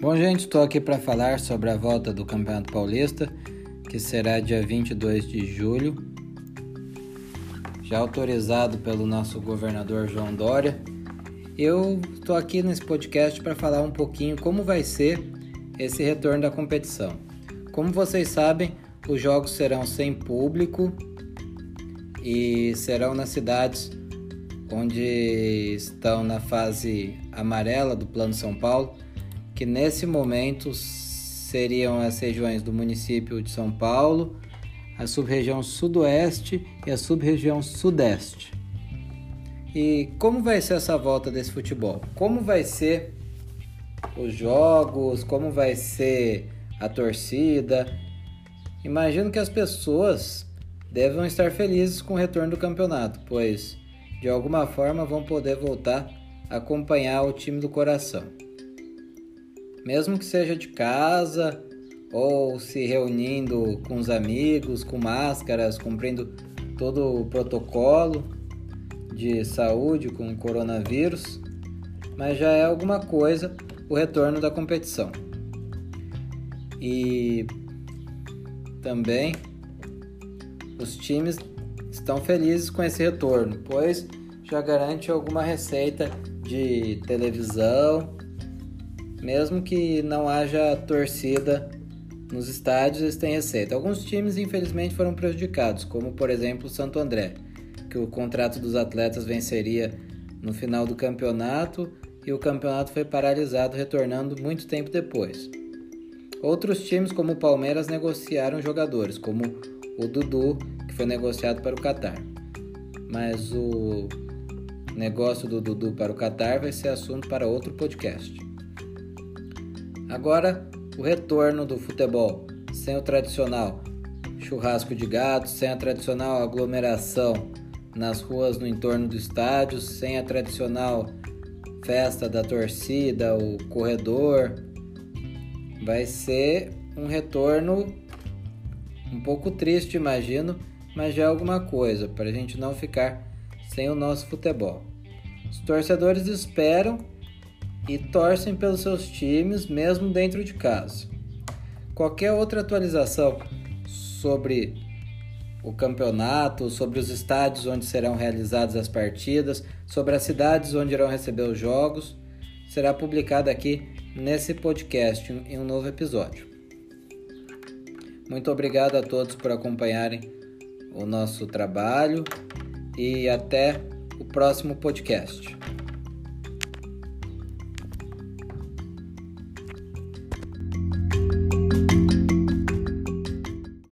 Bom, gente, estou aqui para falar sobre a volta do Campeonato Paulista, que será dia 22 de julho, já autorizado pelo nosso governador João Dória. Eu estou aqui nesse podcast para falar um pouquinho como vai ser esse retorno da competição. Como vocês sabem, os jogos serão sem público e serão nas cidades onde estão na fase amarela do Plano São Paulo que nesse momento seriam as regiões do município de São Paulo, a sub-região sudoeste e a sub-região sudeste. E como vai ser essa volta desse futebol? Como vai ser os jogos? Como vai ser a torcida? Imagino que as pessoas devam estar felizes com o retorno do campeonato, pois de alguma forma vão poder voltar a acompanhar o time do coração mesmo que seja de casa ou se reunindo com os amigos, com máscaras, cumprindo todo o protocolo de saúde com o coronavírus, mas já é alguma coisa o retorno da competição. E também os times estão felizes com esse retorno, pois já garante alguma receita de televisão mesmo que não haja torcida nos estádios, eles têm receita. Alguns times, infelizmente, foram prejudicados, como por exemplo o Santo André, que o contrato dos atletas venceria no final do campeonato e o campeonato foi paralisado, retornando muito tempo depois. Outros times, como o Palmeiras, negociaram jogadores, como o Dudu, que foi negociado para o Catar. Mas o negócio do Dudu para o Catar vai ser assunto para outro podcast. Agora, o retorno do futebol, sem o tradicional churrasco de gado, sem a tradicional aglomeração nas ruas no entorno do estádio, sem a tradicional festa da torcida, o corredor. Vai ser um retorno um pouco triste, imagino, mas já é alguma coisa para a gente não ficar sem o nosso futebol. Os torcedores esperam e torcem pelos seus times mesmo dentro de casa. Qualquer outra atualização sobre o campeonato, sobre os estádios onde serão realizadas as partidas, sobre as cidades onde irão receber os jogos, será publicada aqui nesse podcast em um novo episódio. Muito obrigado a todos por acompanharem o nosso trabalho e até o próximo podcast.